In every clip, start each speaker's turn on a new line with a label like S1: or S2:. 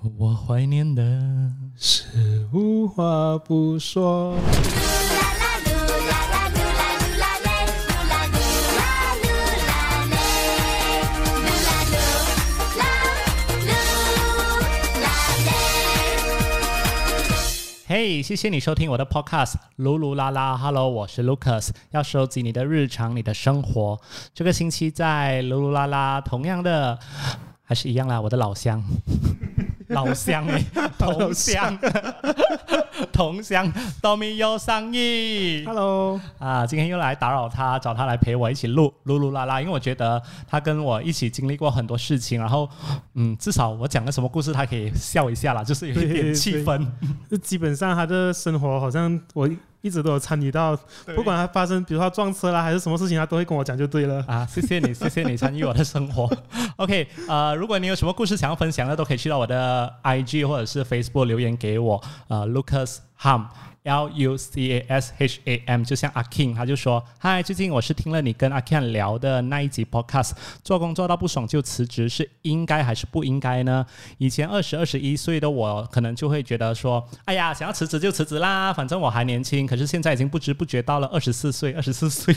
S1: 我怀念的
S2: 是无话不说。
S1: 嘿，谢谢你收听我的 podcast《噜噜啦啦》。Hello，我是 Lucas，要收集你的日常、你的生活。这个星期在噜噜啦啦，同样的还是一样啦，我的老乡。老乡哎，同乡，同乡，都没有上意。
S2: Hello，
S1: 啊，今天又来打扰他，找他来陪我一起录噜噜啦啦，因为我觉得他跟我一起经历过很多事情，然后，嗯，至少我讲个什么故事，他可以笑一下啦，就是有一点气氛。
S2: 基本上他的生活好像我。一直都有参与到，不管他发生，比如说撞车啦，还是什么事情，他都会跟我讲就对了。
S1: 啊，谢谢你，谢谢你参与我的生活。OK，呃，如果你有什么故事想要分享的，都可以去到我的 IG 或者是 Facebook 留言给我。呃，Lucas Ham。L U C A S H A M，就像阿 King，他就说：“嗨，最近我是听了你跟阿 King 聊的那一集 Podcast，做工做到不爽就辞职，是应该还是不应该呢？以前二十二十一岁的我，可能就会觉得说，哎呀，想要辞职就辞职啦，反正我还年轻。可是现在已经不知不觉到了二十四岁，二十四岁。”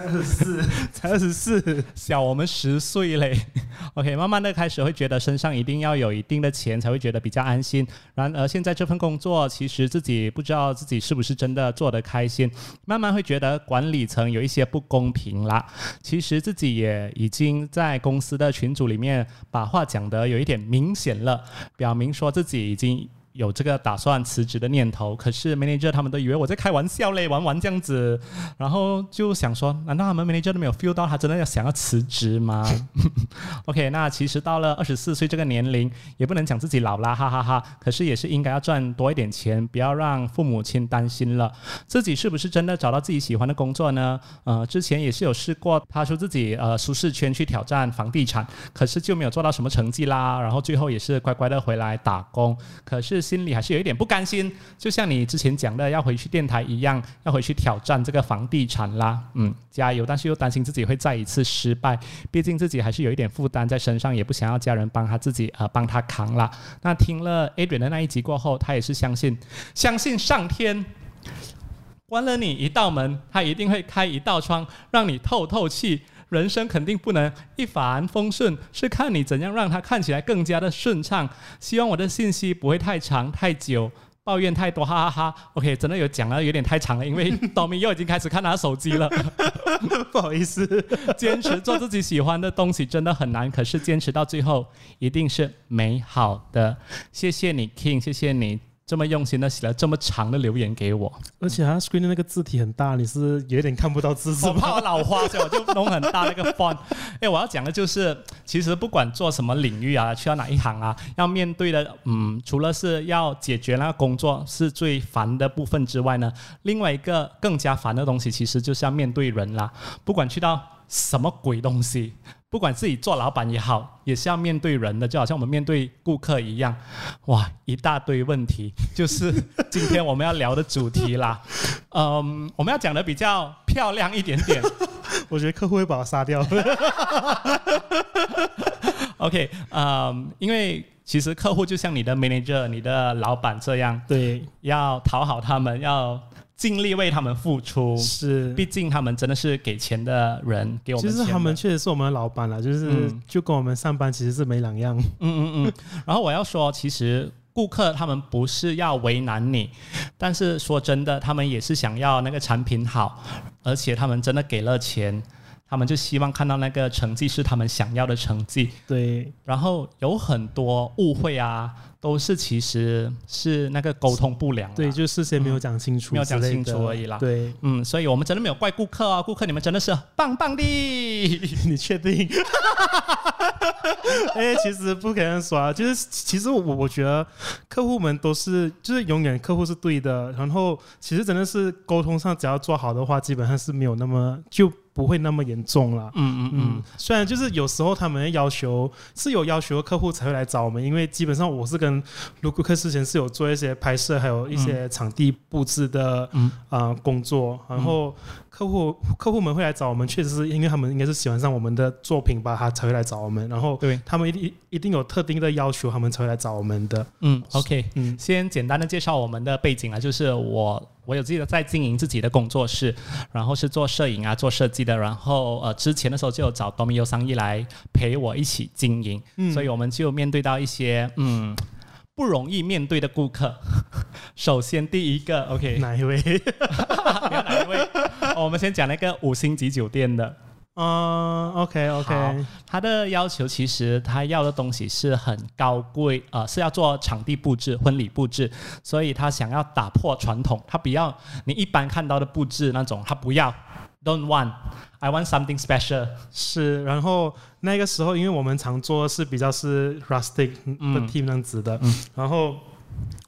S2: 二十四，才二十四，
S1: 小我们十岁嘞。OK，慢慢的开始会觉得身上一定要有一定的钱才会觉得比较安心。然而现在这份工作，其实自己不知道自己是不是真的做得开心。慢慢会觉得管理层有一些不公平啦。其实自己也已经在公司的群组里面把话讲得有一点明显了，表明说自己已经。有这个打算辞职的念头，可是 manager 他们都以为我在开玩笑嘞，玩玩这样子，然后就想说，难道他们 manager 都没有 feel 到他真的要想要辞职吗？OK，那其实到了二十四岁这个年龄，也不能讲自己老啦，哈哈哈。可是也是应该要赚多一点钱，不要让父母亲担心了。自己是不是真的找到自己喜欢的工作呢？呃，之前也是有试过踏出自己呃舒适圈去挑战房地产，可是就没有做到什么成绩啦。然后最后也是乖乖的回来打工，可是。心里还是有一点不甘心，就像你之前讲的要回去电台一样，要回去挑战这个房地产啦。嗯，加油！但是又担心自己会再一次失败，毕竟自己还是有一点负担在身上，也不想要家人帮他自己呃帮他扛啦。那听了 Adrian 的那一集过后，他也是相信，相信上天关了你一道门，他一定会开一道窗，让你透透气。人生肯定不能一帆风顺，是看你怎样让它看起来更加的顺畅。希望我的信息不会太长太久，抱怨太多，哈哈哈。OK，真的有讲了有点太长了，因为 Tommy 又已经开始看他手机了，
S2: 不好意思。
S1: 坚持做自己喜欢的东西真的很难，可是坚持到最后一定是美好的。谢谢你，King，谢谢你。这么用心的写了这么长的留言给我，
S2: 而且他 screen 的那个字体很大，你是有点看不到字，
S1: 我怕我老花，所以我就弄很大那个 font。哎，我要讲的就是，其实不管做什么领域啊，去到哪一行啊，要面对的，嗯，除了是要解决那个工作是最烦的部分之外呢，另外一个更加烦的东西，其实就是要面对人啦。不管去到什么鬼东西。不管自己做老板也好，也是要面对人的，就好像我们面对顾客一样，哇，一大堆问题，就是今天我们要聊的主题啦。嗯，我们要讲的比较漂亮一点点，
S2: 我觉得客户会把我杀掉。
S1: OK，嗯，因为其实客户就像你的 manager、你的老板这样，
S2: 对，
S1: 要讨好他们，要。尽力为他们付出，
S2: 是，
S1: 毕竟他们真的是给钱的人，给我们。
S2: 其实他们确实是我们的老板了，就是就跟我们上班其实是没两样。嗯嗯
S1: 嗯。然后我要说，其实顾客他们不是要为难你，但是说真的，他们也是想要那个产品好，而且他们真的给了钱。他们就希望看到那个成绩是他们想要的成绩，
S2: 对。
S1: 然后有很多误会啊，都是其实是那个沟通不良，
S2: 对，就事先没有讲清楚，
S1: 没有讲清楚而已啦。
S2: 对，
S1: 嗯，所以我们真的没有怪顾客啊，顾客你们真的是棒棒的，
S2: 你确定？哎，其实不可能说啊，就是其实我我觉得客户们都是就是永远客户是对的，然后其实真的是沟通上只要做好的话，基本上是没有那么就。不会那么严重啦。
S1: 嗯嗯嗯
S2: 嗯，虽然就是有时候他们的要求是有要求的客户才会来找我们，因为基本上我是跟卢顾客之前是有做一些拍摄，还有一些场地布置的
S1: 嗯
S2: 呃工作，然后客户客户们会来找我们，确实是因为他们应该是喜欢上我们的作品吧，他才会来找我们，然后
S1: 对，
S2: 他们一定一定有特定的要求，他们才会来找我们的。
S1: 嗯，OK，
S2: 嗯
S1: 先简单的介绍我们的背景啊，就是我我有自己的在经营自己的工作室，然后是做摄影啊、做设计的，然后呃之前的时候就有找多米优商一来陪我一起经营，
S2: 嗯
S1: 所以我们就面对到一些嗯不容易面对的顾客。首先第一个，OK，
S2: 哪一位？
S1: 哈哈哈哪一位？哦我们先讲那个五星级酒店的。
S2: 啊，OK
S1: 好。
S2: OK，
S1: 他的要求其实他要的东西是很高贵，呃，是要做场地布置、婚礼布置，所以他想要打破传统，他不要你一般看到的布置那种，他不要，don't want，I want something special。
S2: 是，然后那个时候，因为我们常做的是比较是 rustic 的
S1: 嗯。
S2: team 那样子的，
S1: 嗯。
S2: 然后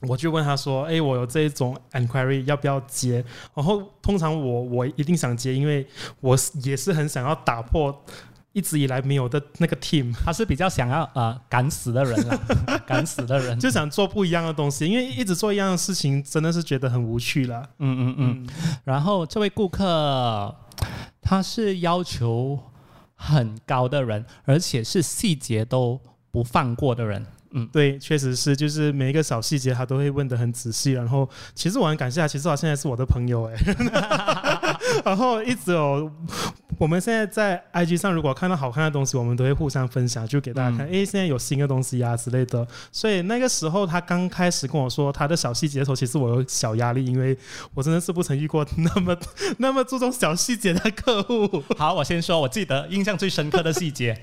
S2: 我就问他说：“哎，我有这一种 enquiry 要不要接？”然后通常我我一定想接，因为我是也是很想要打破一直以来没有的那个 team，
S1: 他是比较想要呃敢死的人了，敢死的人。
S2: 就想做不一样的东西，因为一直做一样的事情，真的是觉得很无趣了。
S1: 嗯嗯嗯。然后这位顾客他是要求很高的人，而且是细节都不放过的人。嗯，
S2: 对，确实是，就是每一个小细节他都会问的很仔细。然后，其实我很感谢他，其实他现在是我的朋友哎。然后一直有，我们现在在 IG 上，如果看到好看的东西，我们都会互相分享，就给大家看。哎、现在有新的东西啊之类的。所以那个时候他刚开始跟我说他的小细节的时候，其实我有小压力，因为我真的是不曾遇过那么那么注重小细节的客户。
S1: 好，我先说，我记得印象最深刻的细节。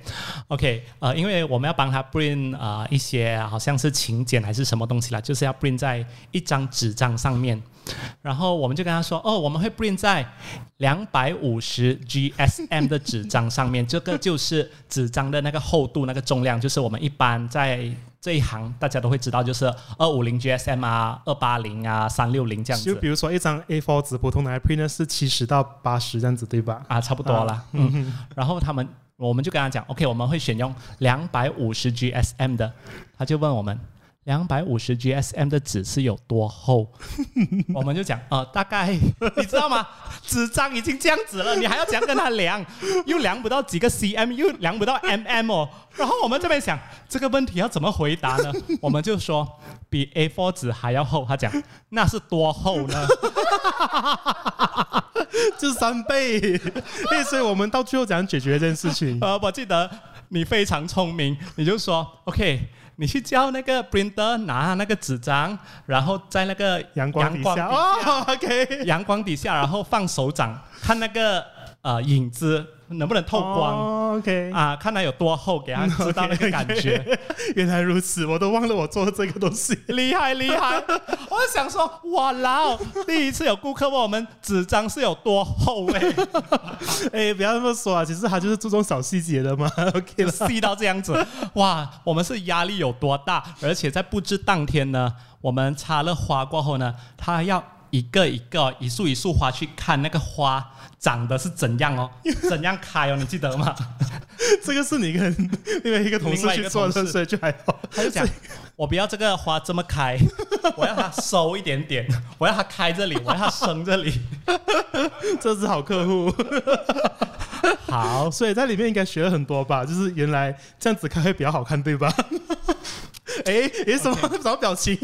S1: OK，呃，因为我们要帮他 print 呃一些好像是请柬还是什么东西啦，就是要 bring 在一张纸张上面。然后我们就跟他说，哦，我们会 print 在两百五十 GSM 的纸张上面，这个就是纸张的那个厚度、那个重量，就是我们一般在这一行大家都会知道，就是二五零 GSM 啊、二八零啊、三六零这样子
S2: 就比如说一张 A4 纸，普通的 print 是七十到八十这样子，对吧？
S1: 啊，差不多啦。嗯，然后他们我们就跟他讲，OK，我们会选用两百五十 GSM 的，他就问我们。两百五十 GSM 的纸是有多厚？我们就讲，呃，大概 你知道吗？纸张已经这样子了，你还要怎样跟他量？又量不到几个 cm，又量不到 mm 哦。然后我们这边想这个问题要怎么回答呢？我们就说比 A4 纸还要厚。他讲那是多厚呢？
S2: 就是三倍。哎，所以我们到最后怎样解决这件事情？
S1: 呃，我记得你非常聪明，你就说 OK，你去叫那个 printer 拿那个纸张，然后在那个
S2: 阳光底下。
S1: 阳
S2: 哦，OK，
S1: 阳光底下，然后放手掌看那个呃影子能不能透光。
S2: 哦 OK，
S1: 啊，看它有多厚，给他知道那个感觉，
S2: 原来如此，我都忘了我做这个东西。
S1: 厉害厉害！我就想说，哇啦哦，第一次有顾客问我们纸张是有多厚哎、
S2: 哎，不要这么说啊，其实他就是注重小细节的嘛。OK 了，
S1: 细到这样子，哇！我们是压力有多大？而且在布置当天呢，我们插了花过后呢，他要一个一个、一束一束花去看那个花长得是怎样哦，怎样开哦，你记得吗？
S2: 这个是你跟 另外一个同事去做的，
S1: 事
S2: 所以就还好。
S1: 他就讲，我不要这个花这么开，我要它收一点点，我要它开这里，我要它生这里。
S2: 这是好客户。
S1: 好，
S2: 所以在里面应该学了很多吧？就是原来这样子开会比较好看，对吧？哎，诶，什么什么表情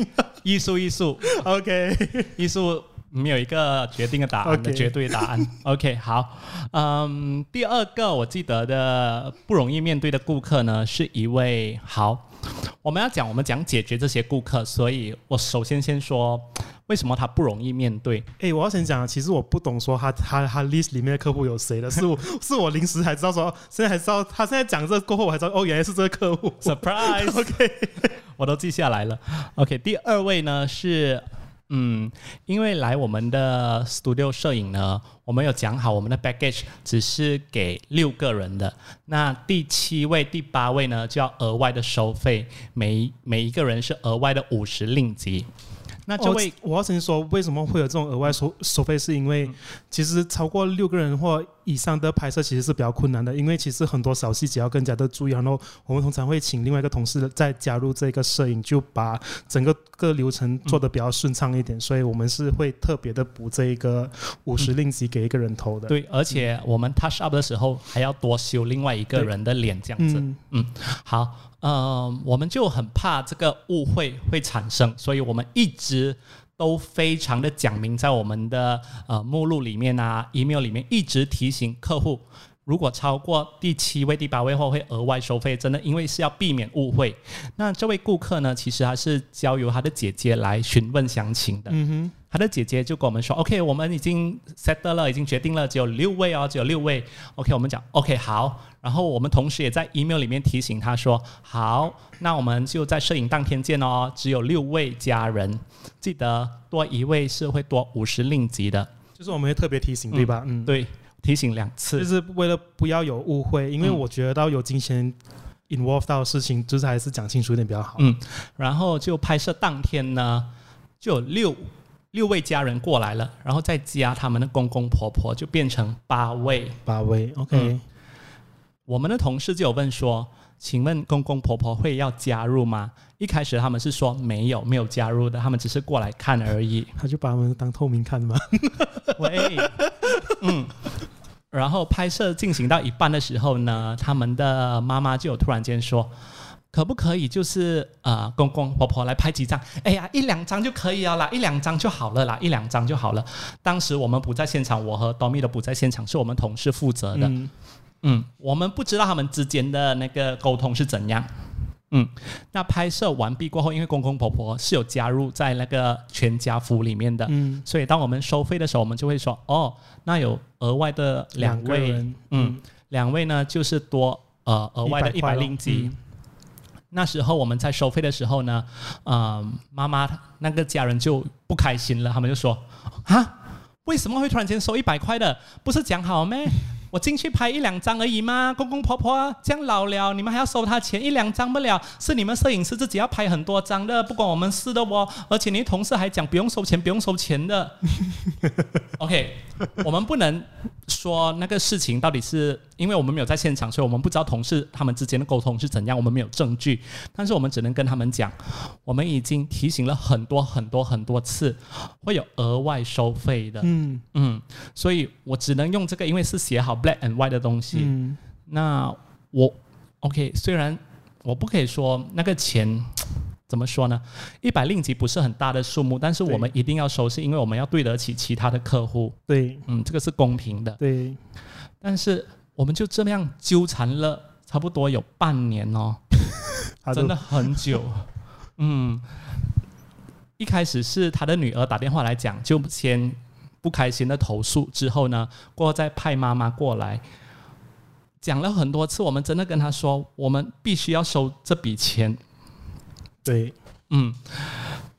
S1: 艺术艺术
S2: ？OK，
S1: 艺术没有一个决定的答案的绝对答案。OK，好，嗯，第二个我记得的不容易面对的顾客呢，是一位好，我们要讲我们讲解决这些顾客，所以我首先先说为什么他不容易面对。
S2: 哎，我要先讲，其实我不懂说他他他 list 里面的客户有谁的，是我是我临时才知道说，现在才知道他现在讲这个过后，我才知道哦，原来是这个客户。
S1: Surprise！我都记下来了。OK，第二位呢是，嗯，因为来我们的 studio 摄影呢，我们有讲好我们的 package 只是给六个人的，那第七位、第八位呢就要额外的收费，每每一个人是额外的五十令吉。那这位、
S2: 哦我要先说，为什么会有这种额外收收费，是因为其实超过六个人或以上的拍摄其实是比较困难的，因为其实很多小细节要更加的注意，然后我们通常会请另外一个同事再加入这个摄影，就把整个个流程做得比较顺畅一点，所以我们是会特别的补这一个五十令吉给一个人头的。
S1: 对，而且我们 touch up 的时候还要多修另外一个人的脸，这样子。
S2: 嗯，
S1: 好，呃，我们就很怕这个误会会产生，所以我们一直都非常的讲明，在我们的呃目录里面啊、email 里面一直提醒客户，如果超过第七位、第八位后会额外收费，真的，因为是要避免误会。那这位顾客呢，其实还是交由他的姐姐来询问详情的。
S2: 嗯哼，
S1: 他的姐姐就跟我们说：“OK，我们已经 set 了，已经决定了，只有六位哦，只有六位。OK，我们讲 OK 好。然后我们同时也在 email 里面提醒他说：好，那我们就在摄影当天见哦，只有六位家人，记得多一位是会多五十令吉的。
S2: 就是我们会特别提醒，对吧？嗯，
S1: 对，提醒两次。
S2: 就是为了不要有误会，因为
S1: 嗯
S2: 我觉得到有金钱 involve 到的事情，就是还是讲清楚一点比较好。
S1: 嗯，然后就拍摄当天呢，就有六六位家人过来了，然后再加他们的公公婆婆，就变成八位。
S2: 八位，OK，、
S1: 嗯我们的同事就有问说：“请问公公婆婆会要加入吗？”一开始他们是说没有，没有加入的，他们只是过来看而已。
S2: 他就把他们当透明看吗。
S1: 喂，嗯。然后拍摄进行到一半的时候呢，他们的妈妈就有突然间说：“可不可以就是呃公公婆婆来拍几张？哎呀，一两张就可以了啦，一两张就好了啦，一两张就好了。”当时我们不在现场，我和 Domi 都不在现场，是我们同事负责的。
S2: 嗯，
S1: 嗯，我们不知道他们之间的那个沟通是怎样。嗯，那拍摄完毕过后，因为公公婆婆是有加入在那个全家福里面的，
S2: 嗯，
S1: 所以当我们收费的时候，我们就会说，哦，那有额外的两位，嗯，两位呢就是多呃额外的一
S2: 100块咯
S1: 百令吉。
S2: 嗯
S1: 那时候我们在收费的时候呢，呃，妈妈那个家人就不开心了，他们就说啊，为什么会突然间收一百块的？不是讲好咩？我进去拍一两张而已嘛，公公婆婆这样老了，你们还要收他钱一两张不了？是你们摄影师自己要拍很多张的，不关我们事的哦。而且你同事还讲不用收钱，不用收钱的。OK，我们不能说那个事情到底是因为我们没有在现场，所以我们不知道同事他们之间的沟通是怎样，我们没有证据。但是我们只能跟他们讲，我们已经提醒了很多很多很多次，会有额外收费的。
S2: 嗯
S1: 嗯，所以我只能用这个，因为是写好 black and white 的东西。
S2: 嗯，
S1: 那我 OK，虽然我不可以说那个钱怎么说呢，一百令吉不是很大的数目，但是我们一定要收，是因为我们要对得起其他的客户。
S2: 对
S1: 嗯，这个是公平的。
S2: 对，
S1: 但是我们就这样纠缠了差不多有半年哦，真的很久。嗯，一开始是他的女儿打电话来讲，就先不开心的投诉，之后呢，过后再派妈妈过来。讲了很多次，我们真的跟他说，我们必须要收这笔钱。
S2: 对，
S1: 嗯，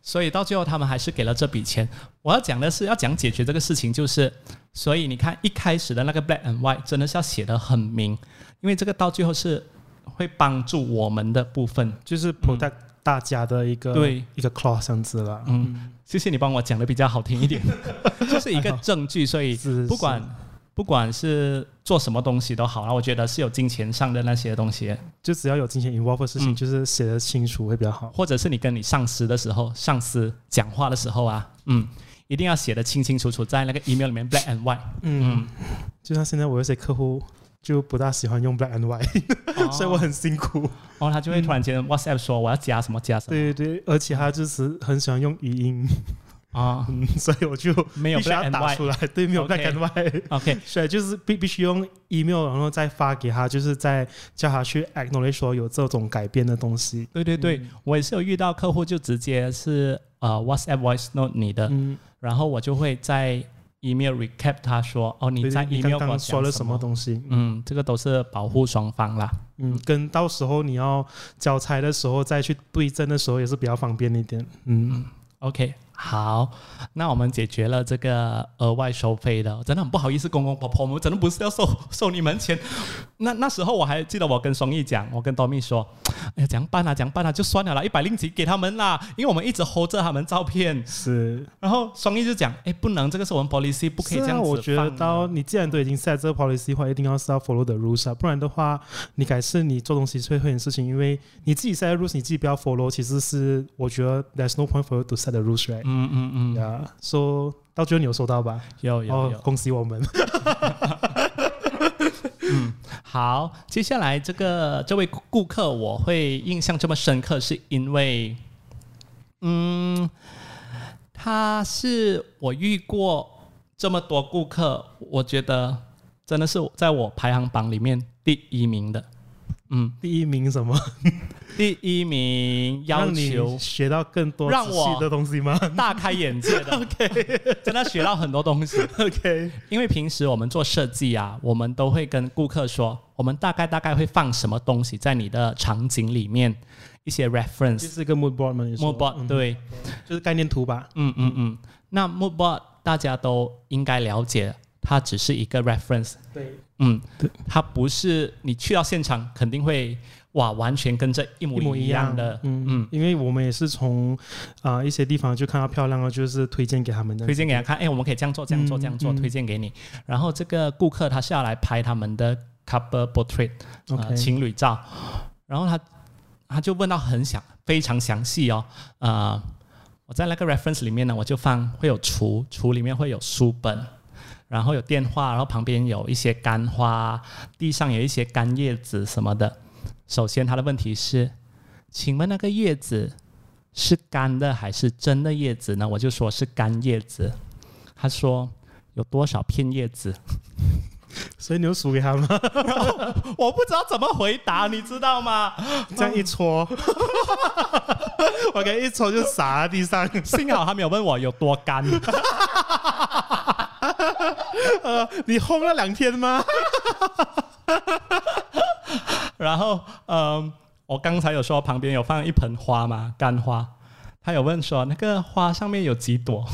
S1: 所以到最后他们还是给了这笔钱。我要讲的是要讲解决这个事情，就是所以你看一开始的那个 black and white 真的是要写的很明，因为这个到最后是会帮助我们的部分。
S2: 就是 protect 大家的一个
S1: 对
S2: 一个 clause 这样子了。
S1: 嗯，谢谢你帮我讲的比较好听一点，就是一个证据，所以不管不管是做什么东西都好，然后我觉得是有金钱上的那些东西，
S2: 就只要有金钱 involve 的事情，
S1: 嗯。
S2: 就是写的清楚会比较好。
S1: 或者是你跟你上司的时候，上司讲话的时候啊，嗯，一定要写的清清楚楚，在那个 email 里面 black and white。
S2: 嗯，就像现在我有些客户就不大喜欢用 black and white，、
S1: 哦。
S2: 所以我很辛苦。
S1: 哦，他就会突然间 WhatsApp 说我要加什么加什么。
S2: 对对，而且他就是很喜欢用语音，
S1: 啊，
S2: 嗯，所以我就
S1: 没有
S2: 必须要打出。来。对，没有
S1: OK
S2: black and white。
S1: OK，
S2: 所以就是必必须用 email，然后再发给他，就是再叫他去 acknowledge 说有这种改变的东西。
S1: 对对对，我也是有遇到客户就直接是呃 WhatsApp voice note 你的，
S2: 嗯，
S1: 然后我就会在 email recap 他说哦你在 email
S2: 说了什么东西？
S1: 嗯，这个都是保护双方啦。
S2: 嗯，跟到时候你要交差的时候再去对证的时候也是比较方便一点。嗯
S1: ，OK，好，那我们解决了这个额外收费的，真的很不好意思，公公婆婆，我们真的不是要收收 你们钱。那那时候我还记得我跟双义讲，我跟多米说，哎呀，怎样办啊？怎样办啊？就算了啦，一百零几给他们啦，因为我们一直 hold 着他们照片。
S2: 是，
S1: 然后双义就讲，哎，不能，这个是我们 policy，不可以这样子、
S2: 啊。我觉得到你既然都已经 set 这个 policy 的话，一定要是要 follow the rules 啊，不然的话，你改是你做东西最会很事情，因为你自己 set rules，你自己不要 follow，其实是我觉得 there's no point for you to set the rules，right？
S1: 嗯嗯嗯，
S2: 呀，说到最后你有收到吧？
S1: 有有有，
S2: 恭喜我们。
S1: 嗯，好，接下来这个这位顾客我会印象这么深刻，是因为，嗯，他是我遇过这么多顾客，我觉得真的是在我排行榜里面第一名的。嗯，
S2: 第一名什么？
S1: 第一名要求
S2: 学到更多
S1: 让我
S2: 的东西吗？
S1: 大开眼界的。
S2: OK，
S1: 真的学到很多东西。
S2: OK，
S1: 因为平时我们做设计啊，我们都会跟顾客说，我们大概大概会放什么东西在你的场景里面，一些 reference。
S2: 就是一个 mood board 嘛
S1: ，mood board、嗯、对，
S2: 就是概念图吧。
S1: 嗯嗯嗯。那 mood board 大家都应该了解，它只是一个 reference。
S2: 对。
S1: 嗯，它不是你去到现场肯定会哇，完全跟这一模一样的。
S2: 嗯嗯，因为我们也是从啊、呃、一些地方就看到漂亮的，就是推荐给他们的，
S1: 推荐给他看。哎，我们可以这样做，这样做，这样做，
S2: 嗯、
S1: 推荐给你。然后这个顾客他是要来拍他们的 couple portrait，、呃、情侣照。然后他他就问到很详，非常详细哦。呃，我在那个 reference 里面呢，我就放会有橱，橱里面会有书本。然后有电话，然后旁边有一些干花，地上有一些干叶子什么的。首先，他的问题是，请问那个叶子是干的还是真的叶子呢？我就说是干叶子。他说有多少片叶子？
S2: 所以你有数给他吗？
S1: 我不知道怎么回答，你知道吗？
S2: 这样一戳，我给一戳就洒在地上。
S1: 幸好他没有问我有多干。
S2: 呃，你轰了两天吗？
S1: 然后，嗯、我刚才有说旁边有放一盆花嘛，干花。他有问说那个花上面有几朵？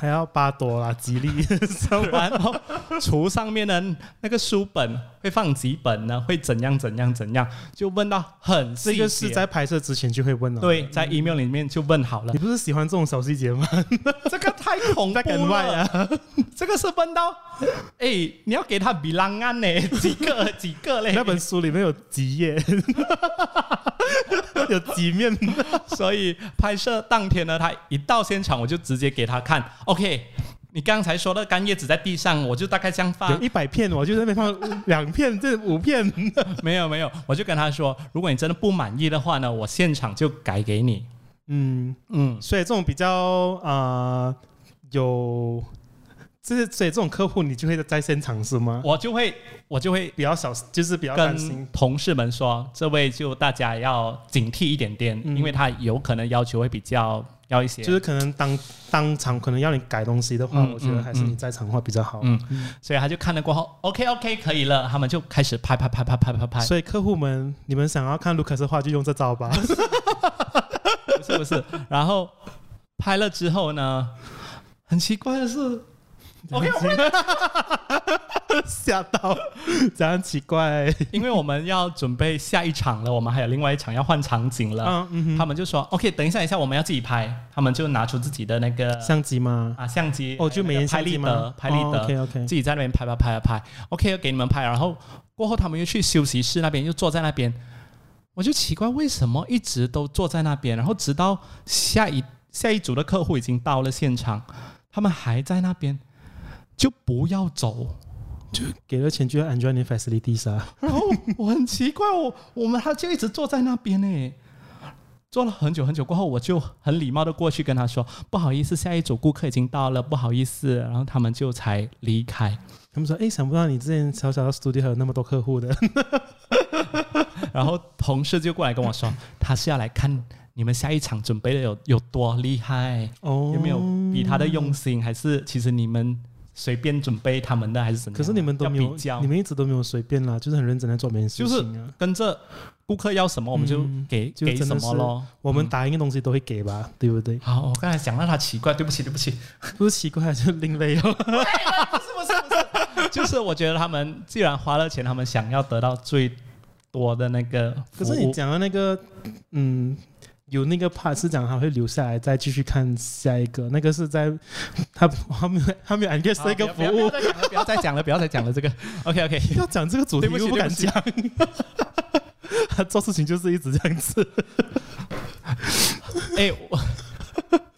S2: 他要八朵啦，吉利。
S1: 然后橱上面的那个书本会放几本呢？会怎样怎样怎样？就问到很细节。
S2: 这个是在拍摄之前就会问了。
S1: 对，在 email 里面就问好了。
S2: 你不是喜欢这种小细节吗？
S1: 这个太恐怖了
S2: 啊！
S1: 这个是问到，哎，你要给他比浪案呢？几个几个嘞？
S2: 那本书里面有几页，有几面，
S1: 所以拍摄当天呢，他一到现场我就直接给他看。OK，你刚才说的干叶子在地上，我就大概这样放
S2: 一百片，我就在那边放两片，这五片。
S1: 没有没有，我就跟他说，如果你真的不满意的话呢，我现场就改给你。
S2: 嗯
S1: 嗯，
S2: 所以这种比较啊、呃、有，就是所以这种客户你就会在现场是吗？
S1: 我就会我就会
S2: 比较小，就是比较担心
S1: 跟同事们说，这位就大家要警惕一点点，
S2: 嗯
S1: 因为他有可能要求会比较。要一些，
S2: 就是可能当当场可能要你改东西的话，
S1: 嗯
S2: 我觉得还是你在场的话比较好。
S1: 嗯，所以他就看了过后，OK OK 可以了，他们就开始拍拍拍拍拍拍拍。
S2: 所以客户们，你们想要看卢卡斯的话，就用这招吧。
S1: 不是不是，然后拍了之后呢，很奇怪的是 OK，
S2: 吓到，这样奇怪。
S1: 因为我们要准备下一场了，我们还有另外一场要换场景了。
S2: 嗯嗯
S1: 他们就说 OK，等一下一下，我们要自己拍。他们就拿出自己的那个
S2: 相机吗？
S1: 啊，相机
S2: 哦，就美颜
S1: 拍立得拍立得。
S2: OK OK，
S1: 自己在那边拍拍拍拍拍，OK，给你们拍，然后过后他们又去休息室那边，又坐在那边，我就奇怪为什么一直都坐在那边，然后直到下一下一组的客户已经到了现场，他们还在那边，就不要走。
S2: 就给了钱就要 enjoy 你 facilities 啊。
S1: 然后我很奇怪，我我们他就一直坐在那边呢，坐了很久很久过后，我就很礼貌的过去跟他说：“不好意思，下一组顾客已经到了，不好意思。”然后他们就才离开。
S2: 他们说：“哎，想不到你之前小小的 studio 还有那么多客户的。
S1: 然后同事就过来跟我说，他是要来看你们下一场准备的有有多厉害，”
S2: 哦，
S1: 有没有比他的用心，还是其实你们随便准备他们的，还是怎么样？
S2: 可是你们都没有你们一直都没有随便啦，就是很认真在做每件事
S1: 就是
S2: 情啊。
S1: 跟着顾客要什么我们就
S2: 嗯
S1: 给、给什
S2: 就真的是
S1: 么咯。
S2: 我们答应的东西都会给吧，对不对？
S1: 好，我刚才讲到他奇怪，对不起，对不起，
S2: 不是奇怪，就另类哦。
S1: 不是不是就是我觉得他们既然花了钱，他们想要得到最多的那个。
S2: 可是你讲的那个，嗯，有那个 part 是讲他会留下来再继续看下一个，那个是在他 他没有他没有 engage
S1: 好
S2: 这个服务，
S1: 不要再讲了，不要再讲了，这个。OK OK，
S2: 要讲这个主题又不敢讲。他做事情就是一直这样子，
S1: 哎，我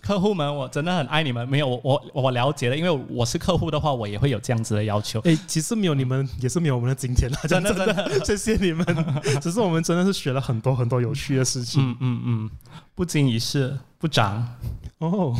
S1: 客户们，我真的很爱你们。没有我我我了解了，因为我是客户的话，我也会有这样子的要求。
S2: 哎，其实没有你们也是没有我们的今天了，
S1: 真的
S2: 讲真的，谢谢你们。只是我们真的是学了很多很多有趣的事情
S1: 嗯嗯嗯，不经一事不长，
S2: 哦，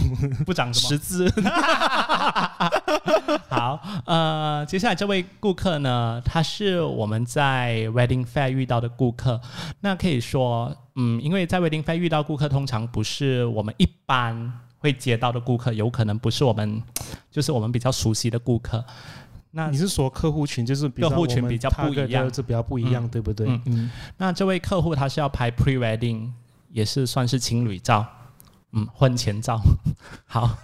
S1: 不长什么
S2: 识字
S1: 好，呃，接下来这位顾客呢，他是我们在 Wedding Fair 遇到的顾客。那可以说，嗯，因为在 Wedding Fair 遇到顾客，通常不是我们一般会接到的顾客，有可能不是我们，就是我们比较熟悉的顾客。那
S2: 你是说客户群就是比较
S1: 客户群比较不一样
S2: 是比较不一样，
S1: 嗯
S2: 对不对？
S1: 嗯
S2: 嗯，
S1: 那这位客户他是要拍 Pre Wedding，也是算是情侣照，嗯，婚前照。好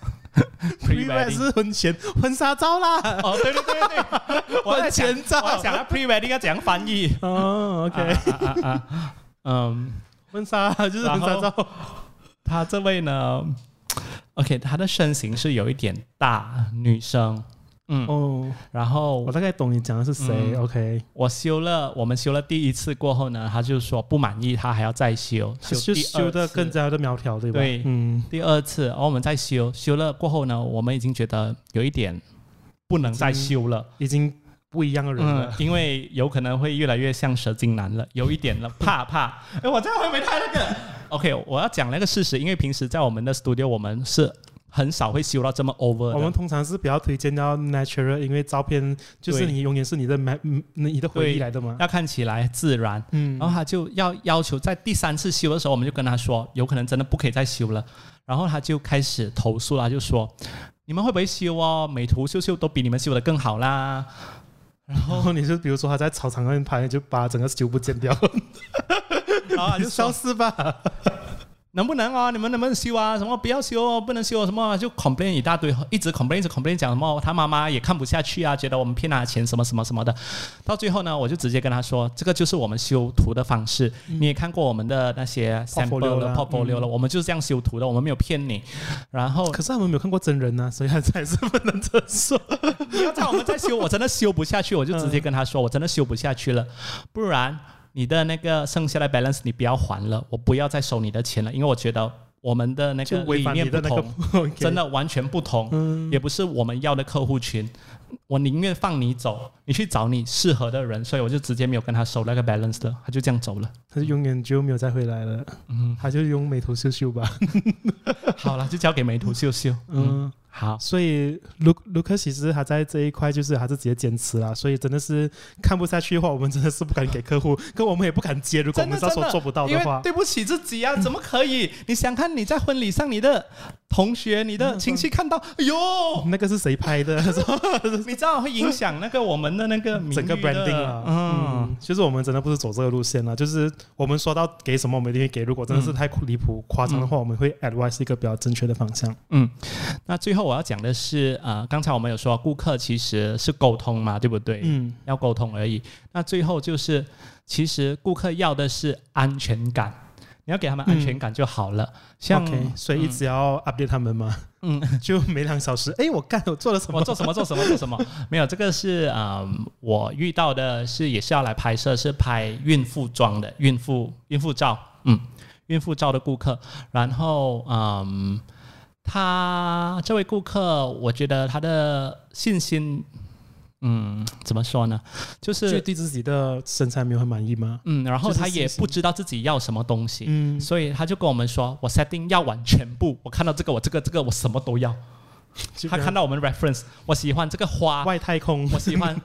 S2: pre wed 是婚前婚纱照啦，
S1: 哦，对对对对，我在
S2: 婚前照。
S1: 我在想要 Pre Wedding 要怎样翻译。
S2: 哦，OK，
S1: 啊啊啊啊嗯，
S2: 婚纱就是婚纱照，
S1: 他这位呢，OK，他的身形是有一点大，女生，嗯，
S2: 哦，
S1: 然后
S2: 我大概懂你讲的是谁
S1: 嗯
S2: ，OK，
S1: 我修了，我们修了第一次过后呢，他就说不满意，他还要再修，修
S2: 修的
S1: 次。
S2: 更加的苗条，对吧？
S1: 对
S2: 嗯，
S1: 第二次，然后我们再修，修了过后呢，我们已经觉得有一点不能再修了，
S2: 已经不一样的人
S1: 嗯
S2: 了，，
S1: 因为有可能会越来越像蛇精男了，有一点了，怕怕。哎，我这样会不会太那个？OK，我要讲那个事实，因为平时在我们的 studio，我们是很少会修到这么 over。
S2: 我们通常是比较推荐到 natural，因为照片就是你永远是你的美你的回忆来的嘛。
S1: 要看起来自然，
S2: 嗯
S1: 然后他就要要求在第三次修的时候，我们就跟他说，有可能真的不可以再修了。然后他就开始投诉了，就说你们会不会修哦？美图秀秀都比你们修的更好啦。
S2: 然后 你就比如说他在操场上面拍，就把整个修不剪掉，
S1: 然后他就
S2: 就消失吧。
S1: 能不能啊？你们能不能修啊？什么不要修哦，不能修什么就 complain 一大堆，一直 complain 一直 complain 讲什么他妈妈也看不下去啊，觉得我们骗他钱什么什么什么的。到最后呢，我就直接跟他说，这个就是我们修图的方式。你也看过我们的那些 sample
S2: 嗯 Portfolio
S1: 的
S2: 啦
S1: portfolio 了，我们就是这样修图的，我们没有骗你。然后
S2: 可是他们没有看过真人呐、所以他才是不能这说。
S1: 你要叫我们再修，我真的修不下去，我就直接跟他说，我真的修不下去了，不然你的那个剩下的 balance 你不要还了，我不要再收你的钱了，因为我觉得我们的那个理念不同，
S2: 个
S1: 真的完全不同，
S2: 嗯
S1: 也不是我们要的客户群。我宁愿放你走，你去找你适合的人，所以我就直接没有跟他收那个 balance 的，他就这样走了。
S2: 他就永远就没有再回来了。
S1: 嗯，
S2: 他就用美图秀秀吧。
S1: 好了，就交给美图秀秀。嗯，
S2: 嗯，
S1: 好，
S2: 所以卢卢克其实他在这一块就是还是直接坚持啦，所以真的是看不下去的话，我们真的是不敢给客户，跟我们也不敢接。如果我们到时候做不到的话，
S1: 对不起自己啊，怎么可以？你想看你在婚礼上，你的同学、你的亲戚看到，哎呦，
S2: 那个是谁拍的？
S1: 你知道会影响那个我们的那个
S2: 整个 branding 啊，
S1: 嗯
S2: 嗯，就是我们真的不是走这个路线了，就是我们说到给什么，我们一定会给。如果真的是太离谱、夸张的话，我们会 advise 一个比较正确的方向。
S1: 嗯。那最后我要讲的是，呃，刚才我们有说顾客其实是沟通嘛，对不对？
S2: 嗯，
S1: 要沟通而已。那最后就是，其实顾客要的是安全感，你要给他们安全感就好了。像
S2: OK，所以一直要 update 他们嘛，
S1: 嗯，
S2: 就每两小时，哎，我干，我做了什么？
S1: 我做什么做什么做什么？没有，这个是嗯，我遇到的是也是要来拍摄，是拍孕妇装的孕妇孕妇照，嗯，孕妇照的顾客。然后嗯，他这位顾客，我觉得他的信心，嗯，怎么说呢？就
S2: 就是对自己的身材没有很满意吗？
S1: 嗯，然后他也不知道自己要什么东西。
S2: 嗯，
S1: 所以他就跟我们说，我 setting 要完全部，我看到这个，我这个这个我什么都要。他看到我们 reference，我喜欢这个花，
S2: 外太空，
S1: 我喜欢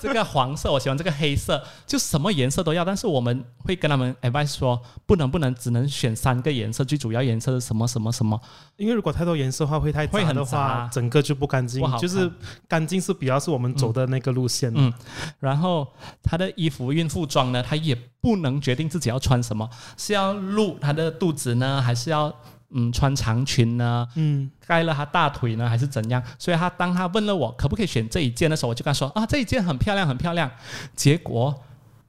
S1: 这个黄色，我喜欢这个黑色，就什么颜色都要。但是我们会跟他们 advice 说，不能不能，只能选三个颜色，最主要颜色是什么什么什么。
S2: 因为如果太多颜色的话，会太
S1: 会很
S2: 杂的话，整个就不干净
S1: 不好。
S2: 就是干净是比较是我们走的那个路线。
S1: 嗯，然后他的衣服、孕妇装呢，他也不能决定自己要穿什么，是要露他的肚子呢，还是要嗯穿长裙呢？
S2: 嗯，
S1: 盖了她大腿呢，还是怎样？所以她当她问了我可不可以选这一件的时候，我就跟她说啊，这一件很漂亮，很漂亮。结果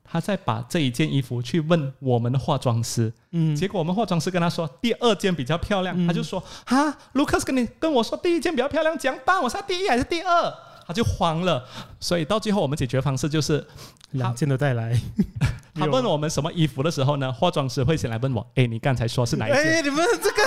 S1: 她再把这一件衣服去问我们的化妆师，
S2: 嗯
S1: 结果我们化妆师跟她说第二件比较漂亮，她就说啊，卢克斯跟你跟我说第一件比较漂亮，怎样办？我是要第一还是第二？她就慌了，所以到最后我们解决方式就是，
S2: 两件都带来。
S1: 她问我们什么衣服的时候呢，化妆师会先来问我，哎，你刚才说是哪一件？
S2: 哎，你们这个，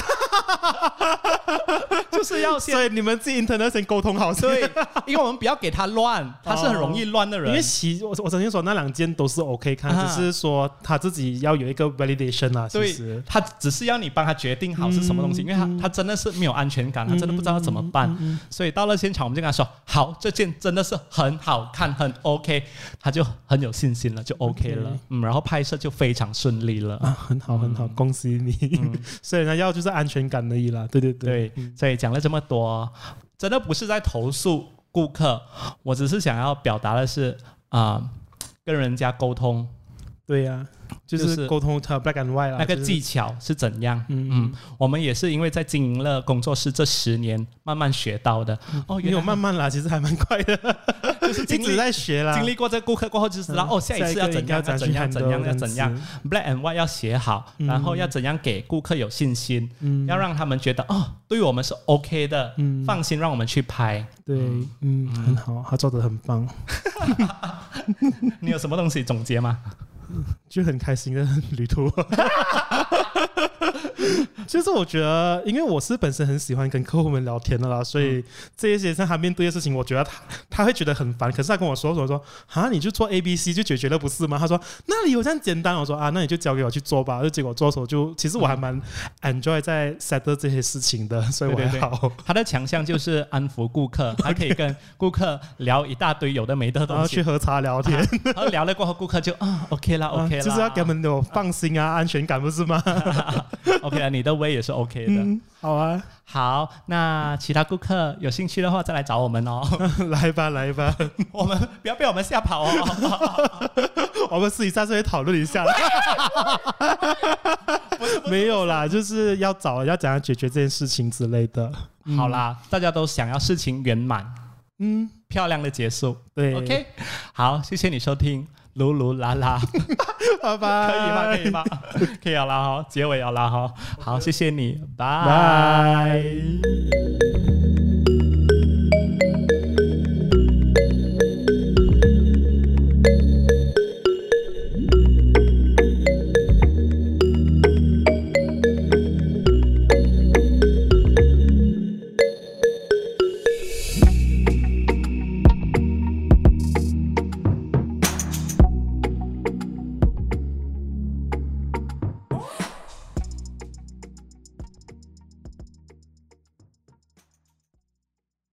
S1: 就是要先
S2: 所以你们自己 internet 先沟通好所
S1: 以，因为我们不要给他乱，他是很容易乱的人。
S2: 因为其我我曾经说那两件都是 OK 看，
S1: 啊
S2: 只是说他自己要有一个 validation 啊。其
S1: 对
S2: 实，
S1: 他只是要你帮他决定好是什么东西，因为他他真的是没有安全感，他真的不知道怎么办，所以到了现场我们就跟他说：好，这件真的是很好看，很 OK，他就很有信心了，就 OK 了嗯，然后拍摄就非常顺利了。
S2: 啊，很好很好，恭喜你。所以呢，要就是安全感而已啦。对对对，
S1: 对，所以讲了这么多，真的不是在投诉顾客，我只是想要表达的是啊、跟人家沟通
S2: 对呀，就
S1: 就是
S2: 是沟通他 black and white 啦，
S1: 那个技巧是怎样。
S2: 嗯
S1: 嗯，我们也是因为在经营了工作室这十年，慢慢学到的。哦，
S2: 也有慢慢啦，其实还蛮快的，
S1: 就是
S2: 一直在学啦。
S1: 经历过这个顾客过后，就知道、
S2: 嗯
S1: 哦，下一次要怎样，要怎样，怎样，要怎样。，black and white 要写好，
S2: 嗯
S1: 然后要怎样给顾客有信心，
S2: 嗯
S1: 要让他们觉得哦，对于我们是 OK 的，
S2: 嗯
S1: 放心让我们去拍。
S2: 对，嗯，很好，他做的很棒，
S1: 你有什么东西总结吗？
S2: 就很开心的 旅途。就是我觉得，因为我是本身很喜欢跟客户们聊天的啦，所以这一些像他面对的事情，我觉得他他会觉得很烦。可是他跟我说，我说啊，你就做 A B C 就解决了，不是吗？他说那里有这样简单，我说啊，那你就交给我去做吧。就结果做的时候就，其实我还蛮 enjoy 在 settle 这些事情的，所以我
S1: 对对对
S2: 还好。
S1: 他的强项就是安抚顾客，还可以跟顾客聊一大堆有的没的东西，
S2: 然后去喝茶聊天，
S1: 然后聊了过后，顾客就啊 OK 啦
S2: 啊
S1: OK 啦，
S2: 就是要给他们有放心啊、安全感，不是吗
S1: ？OK 啊，你的胃也是 OK 的。
S2: 嗯，好啊，
S1: 好，那其他顾客有兴趣的话再来找我们哦，
S2: 来吧，来吧，
S1: 我们不要被我们吓跑哦。
S2: 我们私底下这里讨论一下的。没有啦，就是要找要怎样解决这件事情之类的。
S1: 好啦，大家都想要事情圆满、
S2: 嗯，
S1: 漂亮的结束。
S2: 对
S1: OK，好，谢谢你收听噜噜啦啦，
S2: 拜拜，
S1: 可以吗？可以吗？可以要拉哈，结尾要拉哈。好，谢谢你，拜
S2: 拜。